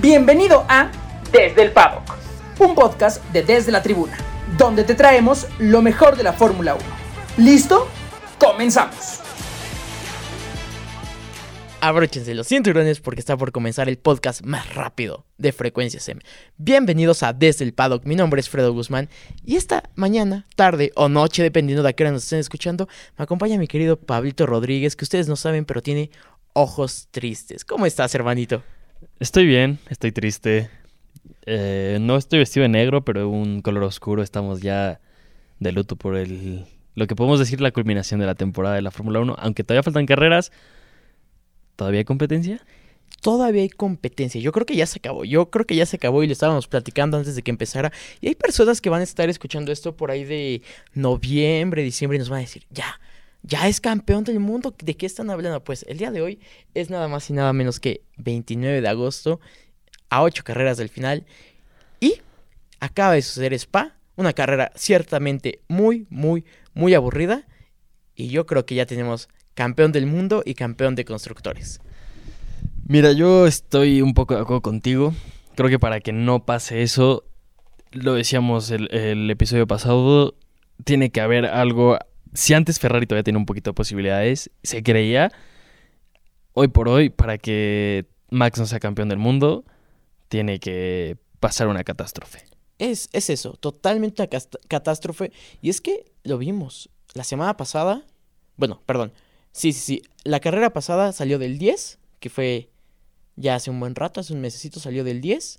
Bienvenido a Desde el Paddock, un podcast de Desde la Tribuna, donde te traemos lo mejor de la Fórmula 1. ¿Listo? ¡Comenzamos! Abróchense los cinturones porque está por comenzar el podcast más rápido de Frecuencias M. Bienvenidos a Desde el Paddock, mi nombre es Fredo Guzmán y esta mañana, tarde o noche, dependiendo de a qué hora nos estén escuchando, me acompaña mi querido Pablito Rodríguez, que ustedes no saben, pero tiene ojos tristes. ¿Cómo estás, hermanito? Estoy bien, estoy triste. Eh, no estoy vestido de negro, pero un color oscuro. Estamos ya de luto por el, lo que podemos decir la culminación de la temporada de la Fórmula 1. Aunque todavía faltan carreras, ¿todavía hay competencia? Todavía hay competencia. Yo creo que ya se acabó. Yo creo que ya se acabó y lo estábamos platicando antes de que empezara. Y hay personas que van a estar escuchando esto por ahí de noviembre, diciembre y nos van a decir, ya, ya es campeón del mundo. ¿De qué están hablando? Pues el día de hoy es nada más y nada menos que 29 de agosto, a 8 carreras del final. Y acaba de suceder Spa, una carrera ciertamente muy, muy, muy aburrida. Y yo creo que ya tenemos campeón del mundo y campeón de constructores. Mira, yo estoy un poco de acuerdo contigo. Creo que para que no pase eso, lo decíamos el, el episodio pasado, tiene que haber algo si antes Ferrari todavía tiene un poquito de posibilidades, se creía, hoy por hoy, para que Max no sea campeón del mundo, tiene que pasar una catástrofe. Es, es eso, totalmente una catástrofe. Y es que lo vimos la semana pasada, bueno, perdón, sí, sí, sí, la carrera pasada salió del 10, que fue ya hace un buen rato, hace un mesecito salió del 10,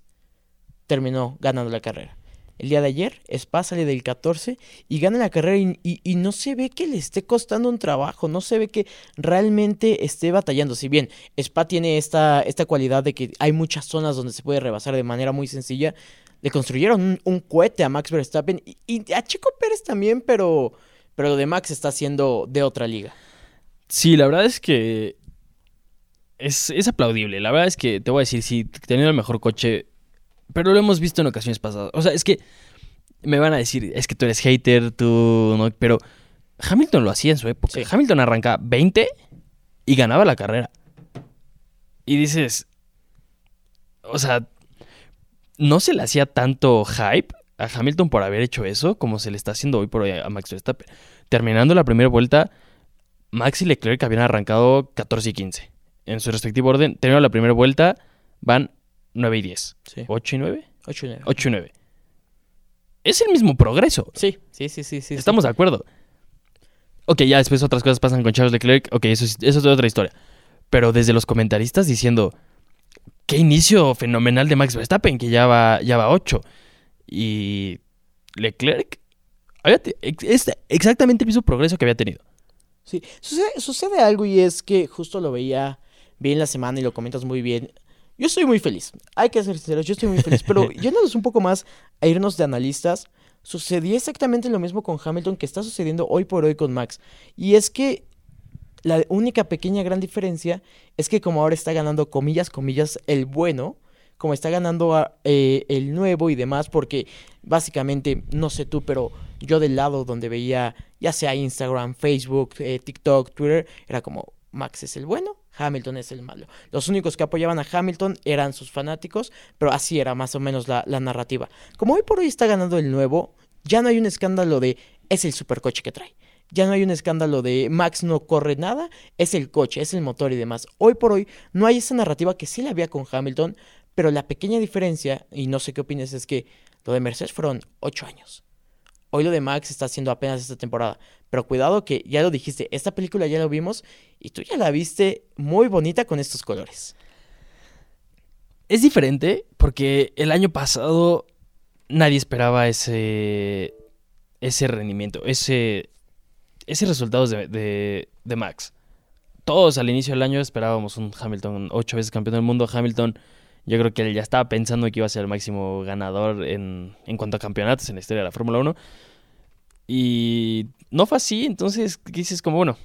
terminó ganando la carrera el día de ayer. Spa sale del 14 y gana la carrera y, no se ve que le esté costando un trabajo, no se ve que realmente esté batallando. Si bien Spa tiene esta, esta cualidad de que hay muchas zonas donde se puede rebasar de manera muy sencilla, le construyeron un, cohete a Max Verstappen y, a Chico Pérez también, pero, pero lo de Max está siendo de otra liga. Sí, la verdad es que es, es aplaudible. La verdad es que te voy a decir, si teniendo el mejor coche pero lo hemos visto en ocasiones pasadas. O sea, es que me van a decir, es que tú eres hater, tú no. Pero Hamilton lo hacía en su época. Hamilton arranca 20 y ganaba la carrera. Y dices, o sea, no se le hacía tanto hype a Hamilton por haber hecho eso como se le está haciendo hoy por hoy a Max Verstappen. Terminando la primera vuelta, Max y Leclerc habían arrancado 14 y 15. En su respectivo orden, terminando la primera vuelta, van 9 y 10. Sí. ¿8 y 9? 8 y 9. 8 y 9. Es el mismo progreso. Sí, sí, sí, sí. sí Estamos de acuerdo. Ok, ya después otras cosas pasan con Charles Leclerc. Ok, eso es, eso es otra historia. Pero desde los comentaristas diciendo, qué inicio fenomenal de Max Verstappen, que ya va, ya va 8. Y Leclerc es exactamente el mismo progreso que había tenido. Sí, sucede, sucede algo y es que justo lo veía bien la semana y lo comentas muy bien. Yo estoy muy feliz. Hay que ser sinceros, yo estoy muy feliz. Pero yéndonos un poco más a irnos de analistas, sucedía exactamente lo mismo con Hamilton que está sucediendo hoy por hoy con Max. Y es que la única pequeña gran diferencia es que como ahora está ganando comillas, comillas, el bueno, como está ganando eh, el nuevo y demás, porque básicamente, no sé tú, pero yo del lado donde veía ya sea Instagram, Facebook, eh, TikTok, Twitter, era como Max es el bueno, Hamilton es el malo. Los únicos que apoyaban a Hamilton eran sus fanáticos, pero así era más o menos la, narrativa. Como hoy por hoy está ganando el nuevo, ya no hay un escándalo de es el supercoche que trae. Ya no hay un escándalo de Max no corre nada, es el coche, es el motor y demás. Hoy por hoy no hay esa narrativa que sí la había con Hamilton, pero la pequeña diferencia, y no sé qué opinas, es que lo de Mercedes fueron 8 años. Hoy lo de Max está haciendo apenas esta temporada. Pero cuidado que ya lo dijiste, esta película ya lo vimos y tú ya la viste muy bonita con estos colores. Es diferente porque el año pasado nadie esperaba ese, ese rendimiento, ese, ese resultado de, de Max. Todos al inicio del año esperábamos un Hamilton ocho veces campeón del mundo. Hamilton yo creo que él ya estaba pensando que iba a ser el máximo ganador en, en cuanto a campeonatos en la historia de la Fórmula 1. Y no fue así, entonces dices como, bueno,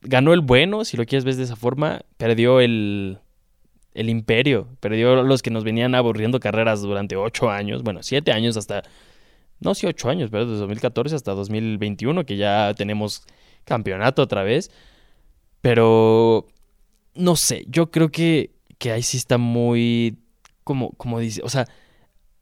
ganó el bueno, si lo quieres ver de esa forma, perdió el, el imperio, perdió los que nos venían aburriendo carreras durante ocho años, bueno, siete años hasta, no, sí, ocho años, pero desde 2014 hasta 2021, que ya tenemos campeonato otra vez. Pero, no sé, yo creo que que ahí sí está muy como, como dice, o sea,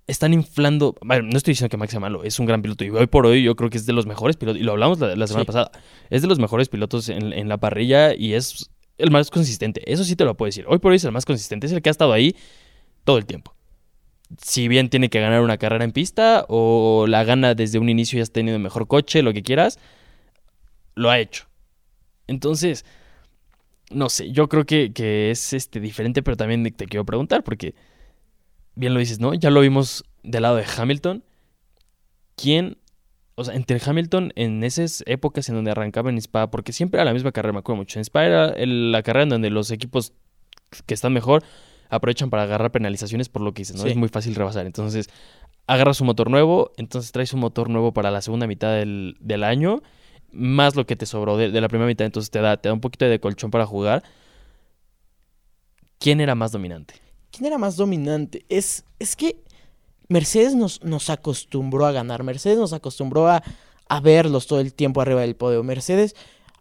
están inflando. Bueno, no estoy diciendo que Max sea malo, es un gran piloto. Y hoy por hoy yo creo que es de los mejores pilotos. Y lo hablamos la, la semana Sí. pasada. Es de los mejores pilotos en, en la parrilla y es el más consistente. Eso sí te lo puedo decir. Hoy por hoy es el más consistente. Es el que ha estado ahí todo el tiempo. Si bien tiene que ganar una carrera en pista o la gana desde un inicio y has tenido mejor coche, lo que quieras, lo ha hecho. Entonces, no sé, yo creo que, que es este diferente, pero también te quiero preguntar, porque bien lo dices, ¿no? Ya lo vimos del lado de Hamilton. ¿Quién, o sea, entre Hamilton en esas épocas en donde arrancaba en Spa, porque siempre era la misma carrera, me acuerdo mucho. En Spa era el- la carrera en donde los equipos que están mejor aprovechan para agarrar penalizaciones por lo que dices, ¿no? Sí. Es muy fácil rebasar. Entonces, agarras un motor nuevo, entonces traes un motor nuevo para la segunda mitad del, del año, más lo que te sobró de, de la primera mitad, entonces te da, te da un poquito de colchón para jugar. ¿Quién era más dominante? ¿Quién era más dominante? Es, es que Mercedes nos, nos acostumbró a ganar. Mercedes nos acostumbró a, a verlos todo el tiempo arriba del podio. Mercedes,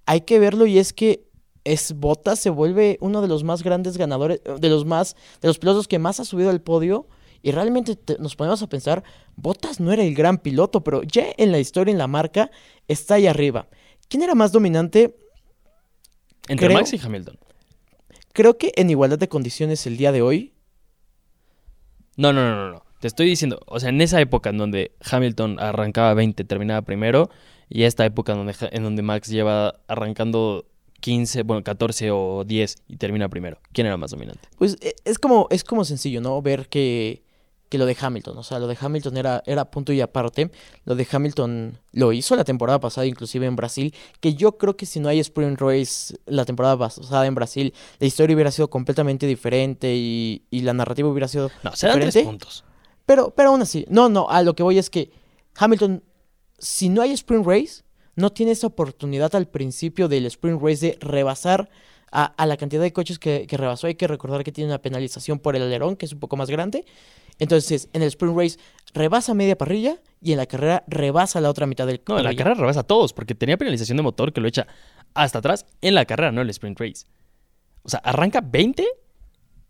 hay que verlo y es que es Bottas se vuelve uno de los más grandes ganadores, de los más, de los pilotos que más ha subido al podio. Y realmente te- nos ponemos a pensar, Bottas no era el gran piloto, pero ya en la historia, en la marca, está ahí arriba. ¿Quién era más dominante? Entre Creo- Max y Hamilton. Creo que en igualdad de condiciones el día de hoy, No, no, no, no, no. Te estoy diciendo, o sea, en esa época en donde Hamilton arrancaba 20, terminaba primero, y esta época en donde, en donde Max lleva arrancando 15, bueno, 14 o 10 y termina primero. ¿Quién era más dominante? Pues e- es como, es como sencillo, ¿no? Ver que, que lo de Hamilton, o sea, lo de Hamilton era, era punto y aparte. Lo de Hamilton lo hizo la temporada pasada, inclusive en Brasil, que yo creo que si no hay Sprint Race la temporada pasada en Brasil, la historia hubiera sido completamente diferente y, y la narrativa hubiera sido... No, serán tres ¿Diferente? puntos. Pero, pero aún así, no, no, a lo que voy es que Hamilton, si no hay Sprint Race, no tiene esa oportunidad al principio del Sprint Race de rebasar a, a la cantidad de coches que, que rebasó. Hay que recordar que tiene una penalización por el alerón, que es un poco más grande. Entonces, en el Sprint Race rebasa media parrilla y en la carrera rebasa la otra mitad del No, en la carrera rebasa a todos, porque tenía penalización de motor que lo echa hasta atrás en la carrera, no en el sprint race. O sea, arranca 20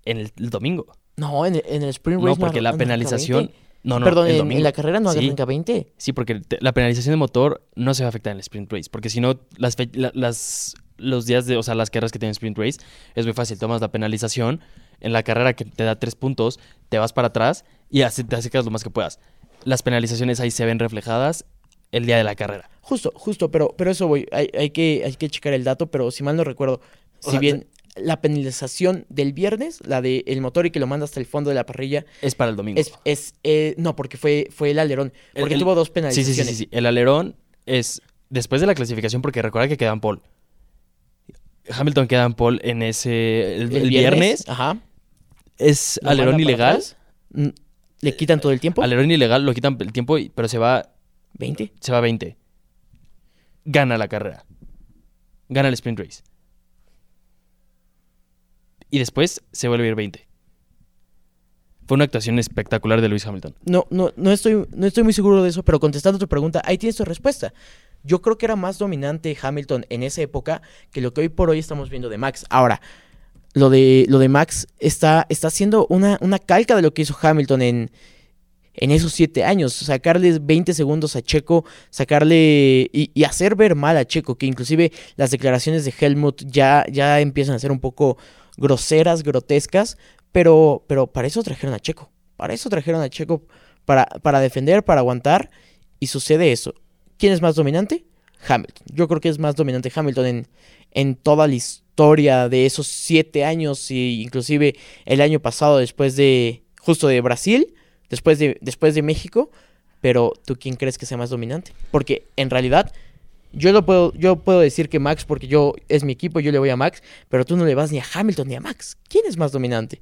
en el, el domingo. No, en el, en el Sprint No, Race porque arran- la no penalización. 20. No, no, Perdón, el en- domingo. en, la carrera no Sí. arranca 20. Sí, porque te- la penalización de motor no se va a afectar en el sprint race. Porque si no, las, las, los días de, o sea, las carreras que tienen sprint race, es muy fácil. Tomas la penalización en la carrera que te da tres puntos, te vas para atrás y así te acercas lo más que puedas. Las penalizaciones ahí se ven reflejadas el día de la carrera. Justo, justo, pero, pero eso voy. Hay, hay que, hay que checar el dato, pero si mal no recuerdo, O si sea, bien la penalización del viernes, la del motor y que lo manda hasta el fondo de la parrilla, Es para el domingo. es, es eh, no, porque fue, fue el alerón, porque el- tuvo dos sí, sí, penalizaciones. sí, sí, sí. El alerón es después de la clasificación porque recuerda que quedan pole. Hamilton queda en pole en ese... El, el viernes, ajá, es alerón ilegal. atrás, mm, le quitan todo el tiempo, Alerón ilegal, lo quitan el tiempo, pero se va 20. se va a 20. Gana la carrera. Gana el sprint race. Y después se vuelve a ir 20. Fue una actuación espectacular de Lewis Hamilton. No, no, no estoy, no estoy muy seguro de eso, pero contestando tu pregunta, ahí tienes tu respuesta. Yo creo que era más dominante Hamilton en esa época que lo que hoy por hoy estamos viendo de Max. Ahora, lo de, lo de Max está, está haciendo una, una calca de lo que hizo Hamilton en, en esos siete años. Sacarle 20 segundos a Checo, sacarle y, y hacer ver mal a Checo, que inclusive las declaraciones de Helmut ya, ya empiezan a ser un poco groseras, grotescas, pero, pero para eso trajeron a Checo. Para eso trajeron a Checo, para, para defender, para aguantar, y sucede eso. ¿Quién es más dominante? Hamilton. Yo creo que es más dominante Hamilton en, en toda la historia de esos siete años, y inclusive el año pasado, después de, justo de Brasil, después de, después de México, pero ¿tú quién crees que sea más dominante? Porque en realidad yo lo puedo, yo puedo decir que Max, porque yo es mi equipo, yo le voy a Max, pero tú no le vas ni a Hamilton ni a Max. ¿Quién es más dominante?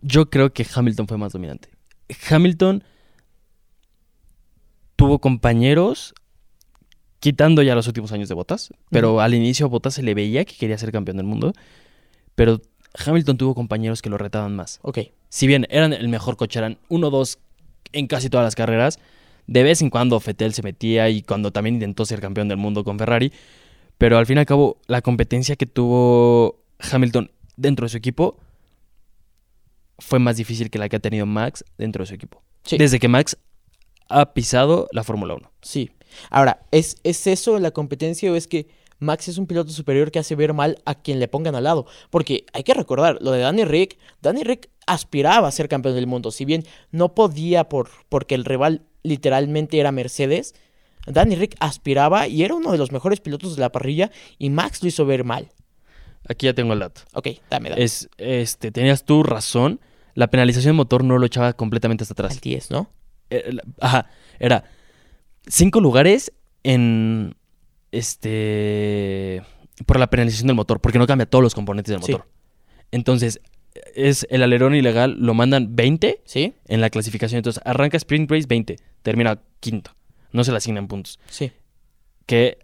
Yo creo que Hamilton fue más dominante. Hamilton tuvo compañeros quitando ya los últimos años de Botas, pero al inicio a Botas se le veía que quería ser campeón del mundo, pero Hamilton tuvo compañeros que lo retaban más. Ok, si bien eran el mejor coche, eran 1-2 en casi todas las carreras, de vez en cuando Fettel se metía y cuando también intentó ser campeón del mundo con Ferrari, pero al fin y al cabo la competencia que tuvo Hamilton dentro de su equipo fue más difícil que la que ha tenido Max dentro de su equipo. Sí. Desde que Max ha pisado la Fórmula 1. Sí. Ahora, ¿es, ¿es eso la competencia o es que Max es un piloto superior que hace ver mal a quien le pongan al lado? Porque hay que recordar, lo de Danny Rick, Danny Rick aspiraba a ser campeón del mundo, si bien no podía por, porque el rival literalmente era Mercedes, Danny Rick aspiraba y era uno de los mejores pilotos de la parrilla y Max lo hizo ver mal. Aquí ya tengo el dato. Ok, dame, dame. Es, este, tenías tú razón. La penalización de motor no lo echaba completamente hasta Al atrás. 10, ¿no? Eh, Ajá, era cinco lugares en este por la penalización del motor, porque no cambia todos los componentes del Sí. motor. Entonces, es el alerón ilegal, lo mandan 20 ¿Sí? en la clasificación. Entonces, arranca Sprint Race 20, termina quinto. No se le asignan puntos. Sí. Que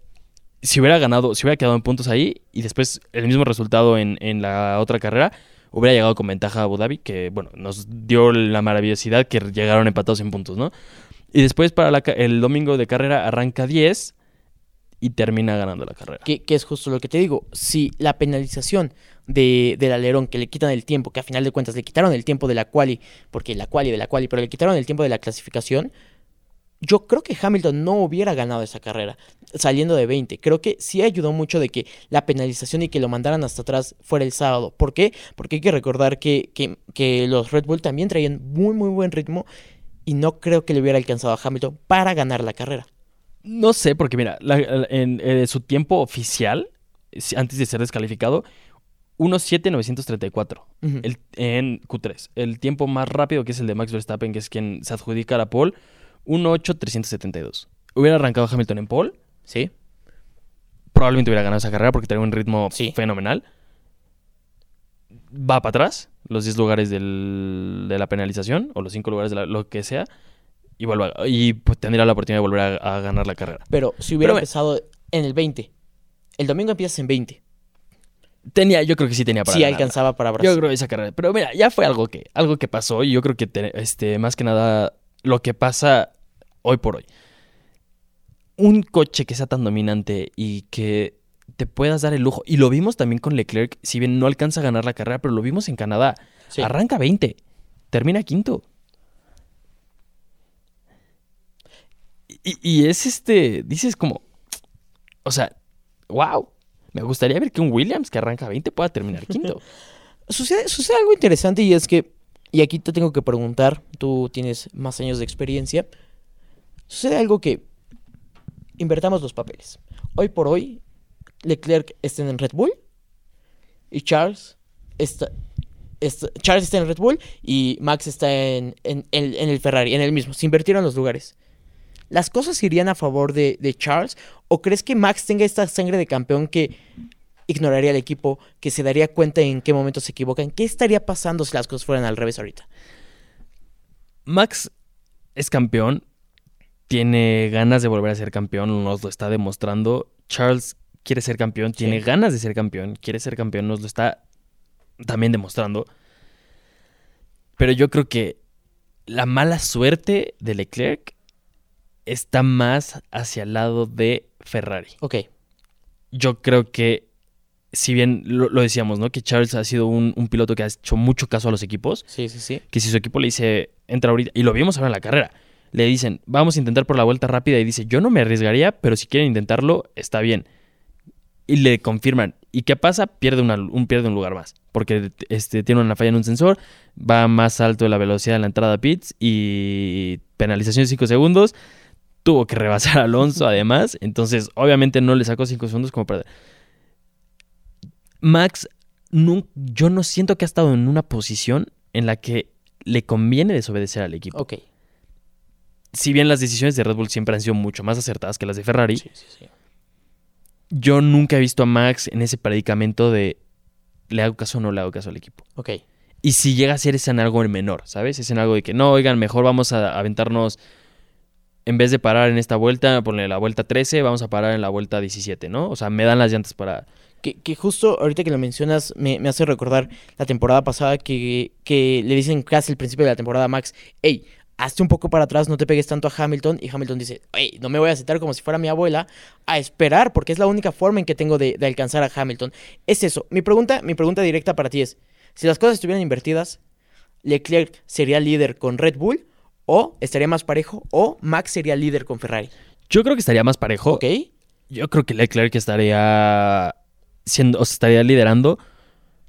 si hubiera ganado, si hubiera quedado en puntos ahí y después el mismo resultado en, en la otra carrera, hubiera llegado con ventaja a Abu Dhabi, que bueno, nos dio la maravillosidad que llegaron empatados en puntos, ¿no? Y después para la el domingo de carrera arranca 10 y termina ganando la carrera. Que, que es justo lo que te digo. Si la penalización de, del alerón que le quitan el tiempo, que a final de cuentas le quitaron el tiempo de la quali, porque la quali de la quali, pero le quitaron el tiempo de la clasificación, yo creo que Hamilton no hubiera ganado esa carrera saliendo de 20. Creo que sí ayudó mucho de que la penalización y que lo mandaran hasta atrás fuera el sábado. ¿Por qué? Porque hay que recordar que, que, que los Red Bull también traían muy, muy buen ritmo y no creo que le hubiera alcanzado a Hamilton para ganar la carrera. No sé, porque mira, la- en, eh, su tiempo oficial, antes de ser descalificado, 1.7.934 Ujú. el- en Q3. El tiempo más rápido, que es el de Max Verstappen, que es quien se adjudica a la pole, 1.8.372. Hubiera arrancado Hamilton en pole, ¿Sí? probablemente hubiera ganado esa carrera porque tenía un ritmo Sí. fenomenal. Va para atrás, los 10 lugares del- de la penalización, o los 5 lugares de la- lo que sea, y, vuelve a- y pues, tendría la oportunidad de volver a, a ganar la carrera. Pero si hubiera Pero empezado en el 20, el domingo empiezas en 20. Tenía, yo creo que sí tenía para Sí alcanzaba para Brasil. Yo creo esa carrera. Pero mira, ya fue algo que, algo que pasó y yo creo que te- este, más que nada lo que pasa hoy por hoy. Un coche que sea tan dominante y que te puedas dar el lujo. Y lo vimos también con Leclerc, si bien no alcanza a ganar la carrera, pero lo vimos en Canadá. Sí. Arranca 20, termina quinto. Y, y es este, dices como, o sea, wow, me gustaría ver que un Williams que arranca 20 pueda terminar quinto. Sucede, sucede algo interesante y es que, y aquí te tengo que preguntar, tú tienes más años de experiencia, sucede algo que invertamos los papeles. Hoy por hoy, Leclerc está en Red Bull y Charles está, Charles está en Red Bull y Max está en, el Ferrari, en el mismo. Se invirtieron los lugares. ¿Las cosas irían a favor de Charles? ¿O crees que Max tenga esta sangre de campeón que ignoraría al equipo, que se daría cuenta en qué momento se equivocan? ¿Qué estaría pasando si las cosas fueran al revés ahorita? Max es campeón, tiene ganas de volver a ser campeón, nos lo está demostrando. Charles quiere ser campeón, tiene Sí. ganas de ser campeón, quiere ser campeón, nos lo está también demostrando. Pero yo creo que la mala suerte de Leclerc está más hacia el lado de Ferrari. Ok, Yo creo que, si bien lo, lo decíamos, ¿no? Que Charles ha sido un, un piloto que ha hecho mucho caso a los equipos, sí, sí, sí. que si su equipo le dice, entra ahorita, y lo vimos ahora en la carrera, le dicen, vamos a intentar por la vuelta rápida, y dice, yo no me arriesgaría, pero si quieren intentarlo, está bien. Y le confirman, ¿y qué pasa? Pierde, una- un, pierde un lugar más, porque este, tiene una falla en un sensor, va más alto de la velocidad de la entrada a pits, y penalización de 5 segundos, tuvo que rebasar a Alonso además, entonces obviamente no le sacó 5 segundos como para... Max, yo no siento que ha estado en una posición en la que le conviene desobedecer al equipo. Ok. Si bien las decisiones de Red Bull siempre han sido mucho más acertadas que las de Ferrari, Sí, sí, sí. yo nunca he visto a Max en ese predicamento de le hago caso o no le hago caso al equipo. Ok. Y si llega a ser es en algo menor, ¿sabes? Es en algo de que no, oigan, mejor vamos a aventarnos, en vez de parar en esta vuelta, ponle la vuelta 13, vamos a parar en la vuelta 17, ¿no? O sea, me dan las llantas para... Que, que justo ahorita que lo mencionas me, me hace recordar la temporada pasada que, que le dicen casi al principio de la temporada a Max, hey, hazte un poco para atrás, no te pegues tanto a Hamilton. Y Hamilton dice, hey, no me voy a sentar como si fuera mi abuela a esperar porque es la única forma en que tengo de, de alcanzar a Hamilton. Es eso. Mi pregunta, mi pregunta directa para ti es, si las cosas estuvieran invertidas, Leclerc sería líder con Red Bull o estaría más parejo o Max sería líder con Ferrari. Yo creo que estaría más parejo. ¿Ok? Yo creo que Leclerc estaría siendo, o sea, estaría liderando.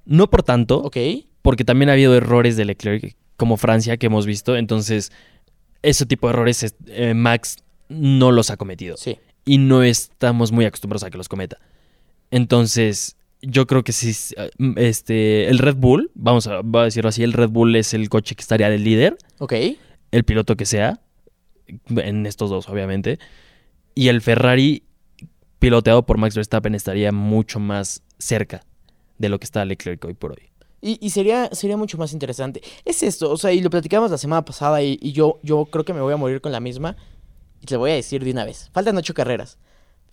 No por tanto, ¿Ok? porque también ha habido errores de Leclerc, como Francia, que hemos visto. Entonces, ese tipo de errores es- eh, Max no los ha cometido. Sí. Y no estamos muy acostumbrados a que los cometa. Entonces, yo creo que si este, el Red Bull, vamos a, a decirlo así, el Red Bull es el coche que estaría de líder, ¿Ok? el piloto que sea, en estos dos, obviamente. Y el Ferrari, piloteado por Max Verstappen, estaría mucho más cerca de lo que está Leclerc hoy por hoy. Y, y sería, sería mucho más interesante. Es esto, o sea, y lo platicamos la semana pasada y, y yo, yo creo que me voy a morir con la misma. Y te lo voy a decir de una vez. Faltan ocho carreras.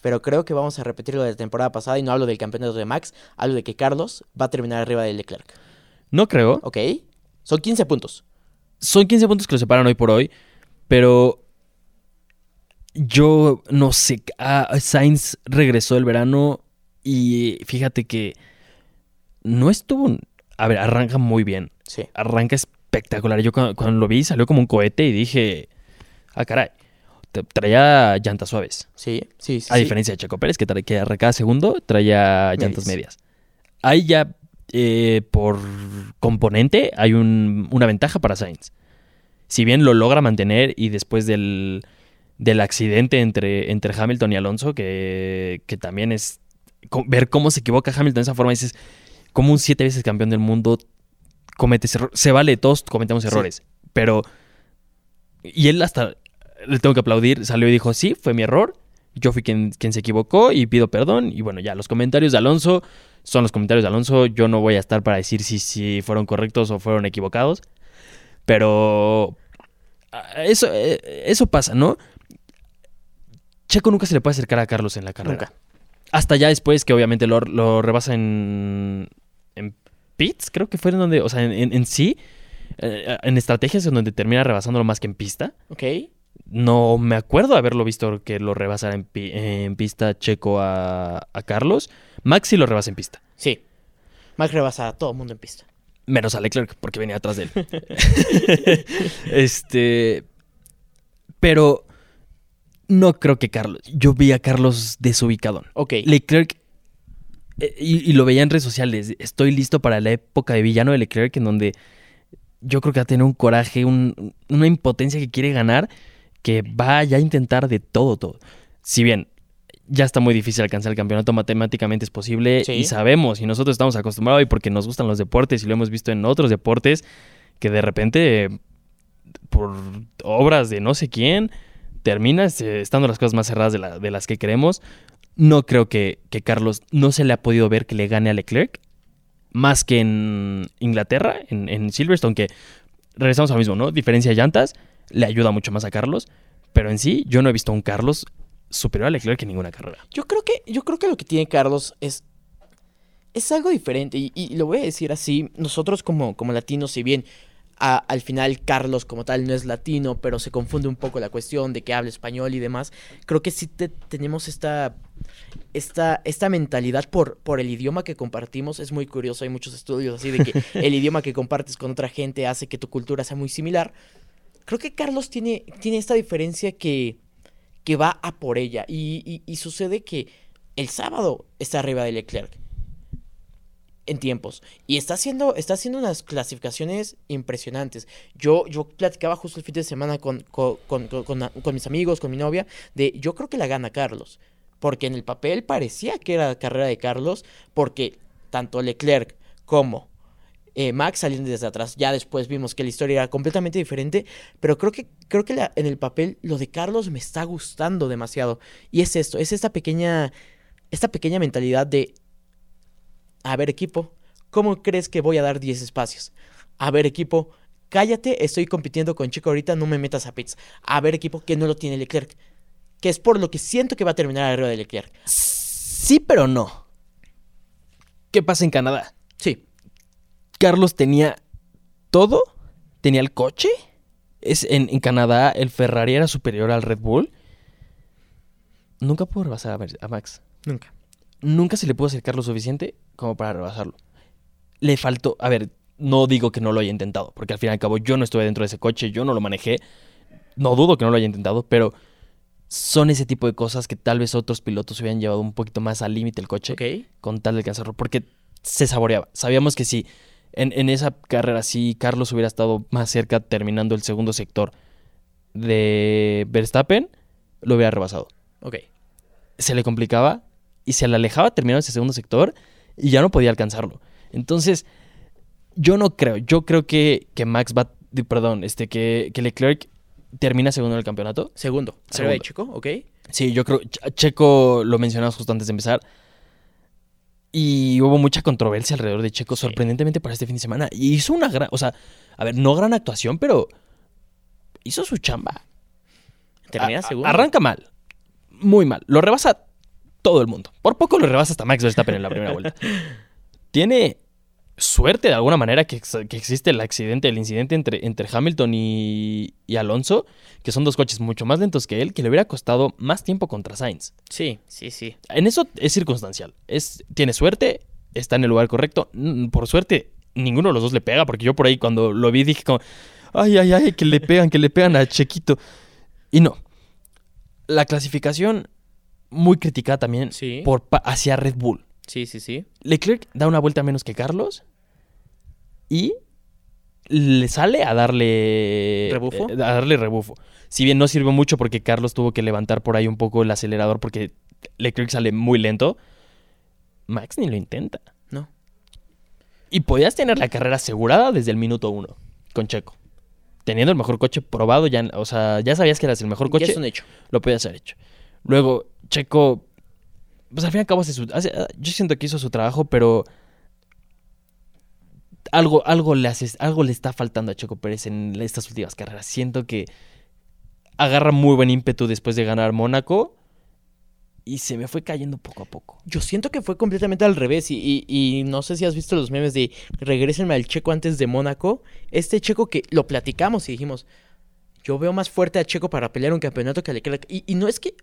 Pero creo que vamos a repetir lo de la temporada pasada y no hablo del campeonato de Max, hablo de que Carlos va a terminar arriba de Leclerc. No creo. ¿Ok? Son 15 puntos. Son 15 puntos que lo separan hoy por hoy, pero yo no sé. ah, Sainz regresó el verano y fíjate que no estuvo. A ver, arranca muy bien. Sí. Arranca espectacular. Yo cuando, cuando lo vi salió como un cohete y dije, ah, caray. Traía llantas suaves. Sí, sí, sí. A sí. diferencia de Checo Pérez, que, tra- que a cada segundo traía llantas Medias. medias. Ahí ya, eh, por componente, hay un- una ventaja para Sainz. Si bien lo logra mantener y después del, del accidente entre, entre Hamilton y Alonso, que, que también es ver cómo se equivoca Hamilton de esa forma, dices, como un siete veces campeón del mundo comete ese error. Se vale, todos cometemos Sí. errores, pero... Y él hasta, le tengo que aplaudir, salió y dijo, sí, fue mi error, yo fui quien, quien se equivocó y pido perdón. Y bueno, ya los comentarios de Alonso son los comentarios de Alonso. Yo no voy a estar para decir si, si fueron correctos o fueron equivocados. Pero eso, eh, eso pasa, ¿no? Checo nunca se le puede acercar a Carlos en la carrera. Nunca. Hasta ya después que obviamente lo, lo rebasa en, en pits, creo que fue en donde, o sea, en, en- en sí, eh, en estrategias en donde termina rebasándolo más que en pista. ¿Ok? No me acuerdo haberlo visto que lo rebasara en, pi- en pista Checo a, a Carlos. Max sí lo rebasa en pista. Sí. Max rebasa a todo el mundo en pista. Menos a Leclerc, porque venía atrás de él. este. Pero. No creo que Carlos. Yo vi a Carlos desubicadón. Ok. Leclerc. eh, y, y lo veía en redes sociales. Estoy listo para la época de villano de Leclerc, en donde yo creo que va a tener un coraje, un- una impotencia que quiere ganar, que va ya a intentar de todo, todo. Si bien ya está muy difícil alcanzar el campeonato, matemáticamente es posible Sí. y sabemos, y nosotros estamos acostumbrados y porque nos gustan los deportes y lo hemos visto en otros deportes, que de repente, por obras de no sé quién, terminas eh, estando las cosas más cerradas de, la- de las que queremos. No creo que, Carlos no se le ha podido ver que le gane a Leclerc, más que en Inglaterra, en, en Silverstone, que regresamos a lo mismo, ¿no? Diferencia de llantas, le ayuda mucho más a Carlos, pero en sí yo no he visto a un Carlos superior a Leclerc en ninguna carrera. Yo creo que, yo creo que lo que tiene Carlos es. Es algo diferente. Y, y lo voy a decir así. Nosotros como, como latinos, si bien a- al final Carlos como tal no es latino, pero se confunde un poco la cuestión de que habla español y demás. Creo que sí te- tenemos esta. Esta, esta mentalidad por, por el idioma que compartimos es muy curioso. Hay muchos estudios así de que el idioma que compartes con otra gente hace que tu cultura sea muy similar. Creo que Carlos tiene, tiene esta diferencia que, que va a por ella. Y, y- y sucede que el sábado está arriba de Leclerc. En tiempos. Y está haciendo, está haciendo unas clasificaciones impresionantes. Yo, yo platicaba justo el fin de semana con, con, con- con- mis amigos, con mi novia, de yo creo que la gana Carlos. Porque en el papel parecía que era carrera de Carlos, porque tanto Leclerc como eh, Max salían desde atrás. Ya después vimos que la historia era completamente diferente, pero creo que, creo que la- en el papel lo de Carlos me está gustando demasiado. Y es esto, es esta pequeña, esta pequeña mentalidad de, a ver equipo, ¿cómo crees que voy a dar 10 espacios? A ver equipo, cállate, estoy compitiendo con Chico ahorita, no me metas a pits. A ver equipo, que no lo tiene Leclerc. Que es por lo que siento que va a terminar arriba de Leclerc. Sí, pero no. ¿Qué pasa en Canadá? Sí, Carlos tenía todo, tenía el coche. Es, en, en Canadá el Ferrari era superior al Red Bull. Nunca pudo rebasar a Max. nunca. Nunca se le pudo acercar lo suficiente como para rebasarlo. Le faltó, a ver, no digo que no lo haya intentado, porque al fin y al cabo yo no estuve dentro de ese coche, yo no lo manejé, no dudo que no lo haya intentado, pero son ese tipo de cosas que tal vez otros pilotos hubieran llevado un poquito más al límite el coche Ok. con tal de alcanzarlo, porque se saboreaba. Sabíamos que si en, en esa carrera, si Carlos hubiera estado más cerca terminando el segundo sector de Verstappen, lo hubiera rebasado. Ok. Se le complicaba y se le alejaba terminando ese segundo sector y ya no podía alcanzarlo. Entonces, yo no creo, yo creo que, que Max va, perdón, este, que, que Leclerc termina segundo en el campeonato. Segundo. Arriba de Segundo. Checo, ok. Sí, yo creo, Ch- Checo lo mencionamos justo antes de empezar. Y hubo mucha controversia alrededor de Checo, Sí. sorprendentemente para este fin de semana. Y hizo una gran, o sea, a ver, no gran actuación, pero hizo su chamba. Termina segundo. Arranca mal, muy mal. Lo rebasa todo el mundo. Por poco lo rebasa hasta Max Verstappen en la primera vuelta. Tiene suerte de alguna manera que, que existe el accidente, el incidente entre, entre Hamilton y, y Alonso, que son dos coches mucho más lentos que él, que le hubiera costado más tiempo contra Sainz. Sí, sí, sí. En eso es circunstancial. Es, tiene suerte, está en el lugar correcto. Mm, Por suerte, ninguno de los dos le pega, porque yo por ahí cuando lo vi dije como, ay, ay, ay, que le pegan, que le pegan a Chequito. Y no. La clasificación muy criticada también Sí. por, pa- hacia Red Bull. Sí, sí, sí. Leclerc da una vuelta menos que Carlos y le sale a darle ¿Rebufo? eh, a darle rebufo. Si bien no sirvió mucho porque Carlos tuvo que levantar por ahí un poco el acelerador porque Leclerc sale muy lento, Max ni lo intenta. No. Y podías tener la carrera asegurada desde el minuto uno con Checo. Teniendo el mejor coche probado, ya, o sea, ya sabías que eras el mejor Ya coche es un hecho. lo podías haber hecho. Luego, Checo, pues al fin y al cabo, su- yo siento que hizo su trabajo, pero algo, algo, le hace, algo le está faltando a Checo Pérez en estas últimas carreras. Siento que agarra muy buen ímpetu después de ganar Mónaco y se me fue cayendo poco a poco. Yo siento que fue completamente al revés y, y- y no sé si has visto los memes de regrésenme al Checo antes de Mónaco. Este Checo que lo platicamos y dijimos, yo veo más fuerte a Checo para pelear un campeonato que a Leclerc. Y, y no es que...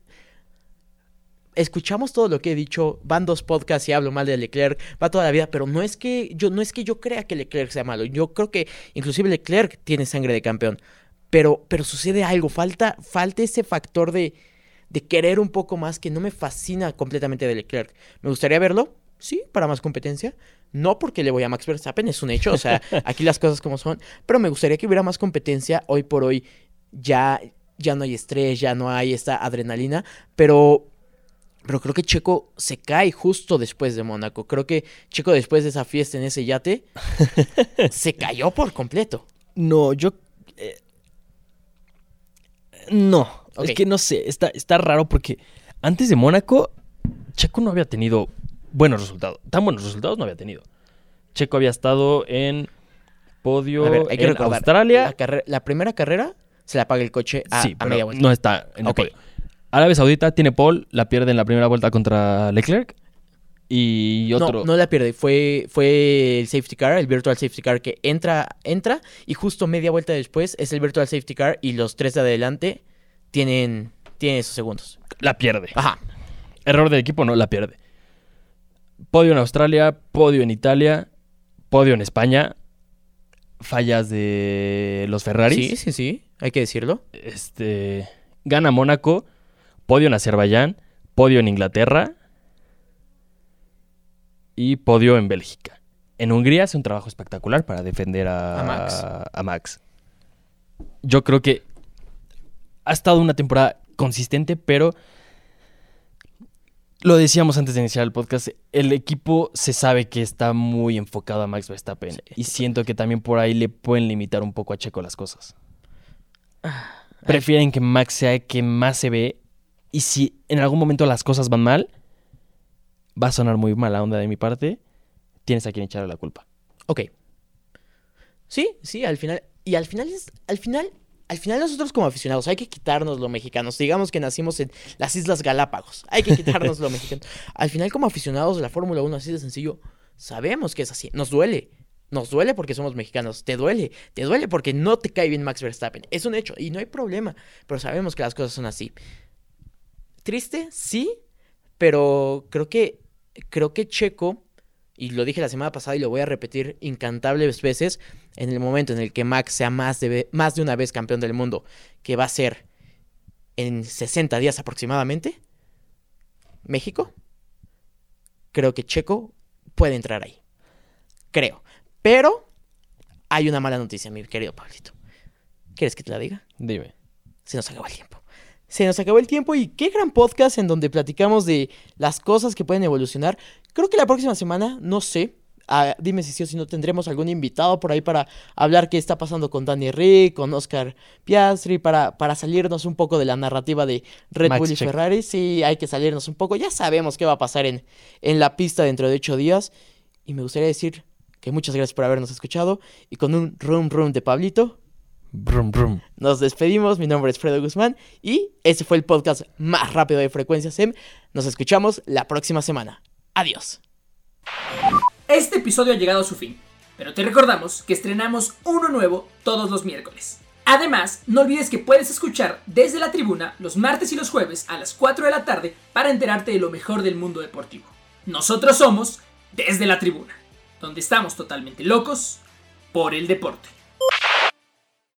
Escuchamos todo lo que he dicho, van dos podcasts y hablo mal de Leclerc, va toda la vida, pero no es que yo no es que yo crea que Leclerc sea malo. Yo creo que inclusive Leclerc tiene sangre de campeón. Pero, pero sucede algo, falta, falta ese factor de, de querer un poco más que no me fascina completamente de Leclerc. ¿Me gustaría verlo? Sí, para más competencia. No porque le voy a Max Verstappen, es un hecho. O sea, aquí las cosas como son. Pero me gustaría que hubiera más competencia. Hoy por hoy ya, ya no hay estrés, ya no hay esta adrenalina. Pero, pero creo que Checo se cae justo después de Mónaco. Creo que Checo después de esa fiesta en ese yate se cayó por completo. No, yo... eh, no, es que no sé, está, está raro porque antes de Mónaco, Checo no había tenido buenos resultados. Tan buenos resultados no había tenido. Checo había estado en podio A ver, hay que en recordar. Australia. la primera carrera se la paga el coche a, sí, a media vuelta. no está en el podio. Arabia Saudita tiene pole, la pierde en la primera vuelta contra Leclerc. Y otro... No, no la pierde. Fue, fue el safety car, el virtual safety car que entra, entra y justo media vuelta después es el virtual safety car y los tres de adelante tienen, tienen esos segundos. La pierde. Ajá. Error del equipo, no, la pierde. Podio en Australia, podio en Italia, podio en España. Fallas de los Ferraris. Sí, sí, sí. Hay que decirlo. Este, gana Mónaco, podio en Azerbaiyán, podio en Inglaterra y podio en Bélgica. En Hungría hace un trabajo espectacular para defender a, A Max. a Max. Yo creo que ha estado una temporada consistente, pero lo decíamos antes de iniciar el podcast, el equipo se sabe que está muy enfocado a Max Verstappen y siento que también por ahí le pueden limitar un poco a Checo las cosas. Prefieren que Max sea el que más se ve y si en algún momento las cosas van mal, va a sonar muy mala onda de mi parte, tienes a quien echarle la culpa. Ok. Sí, sí, al final. Y al final es. Al final. Al final nosotros como aficionados hay que quitarnos lo mexicanos. Digamos que nacimos en las Islas Galápagos. Hay que quitarnos lo mexicano. Al final como aficionados de la Fórmula 1, así de sencillo, sabemos que es así. Nos duele. Nos duele porque somos mexicanos. Te duele. Te duele porque no te cae bien Max Verstappen. Es un hecho y no hay problema. Pero sabemos que las cosas son así. Triste, sí. Pero creo que. Creo que Checo y lo dije la semana pasada y lo voy a repetir incantables veces, en el momento en el que Max sea más de, más de una vez campeón del mundo, que va a ser en 60 días aproximadamente, México, creo que Checo puede entrar ahí. Creo. Pero hay una mala noticia, mi querido Pablito. ¿Quieres que te la diga? Dime. Se nos acabó el tiempo. Se nos acabó el tiempo y qué gran podcast en donde platicamos de las cosas que pueden evolucionar. Creo que la próxima semana, no sé, ah, dime si sí o si no tendremos algún invitado por ahí para hablar qué está pasando con Danny Rick, con Oscar Piastri, para, para salirnos un poco de la narrativa de Red Bull y Ferrari. Sí, hay que salirnos un poco. Ya sabemos qué va a pasar en, en la pista dentro de ocho días. Y me gustaría decir que muchas gracias por habernos escuchado y con un rum rum de Pablito. Nos despedimos, mi nombre es Fredo Guzmán y este fue el podcast más rápido de Frecuencia SEM. Nos escuchamos la próxima semana. Adiós. Este episodio ha llegado a su fin, pero te recordamos que estrenamos uno nuevo todos los miércoles. Además, no olvides que puedes escuchar desde la tribuna los martes y los jueves a las 4 de la tarde para enterarte de lo mejor del mundo deportivo. Nosotros somos desde la tribuna, donde estamos totalmente locos por el deporte.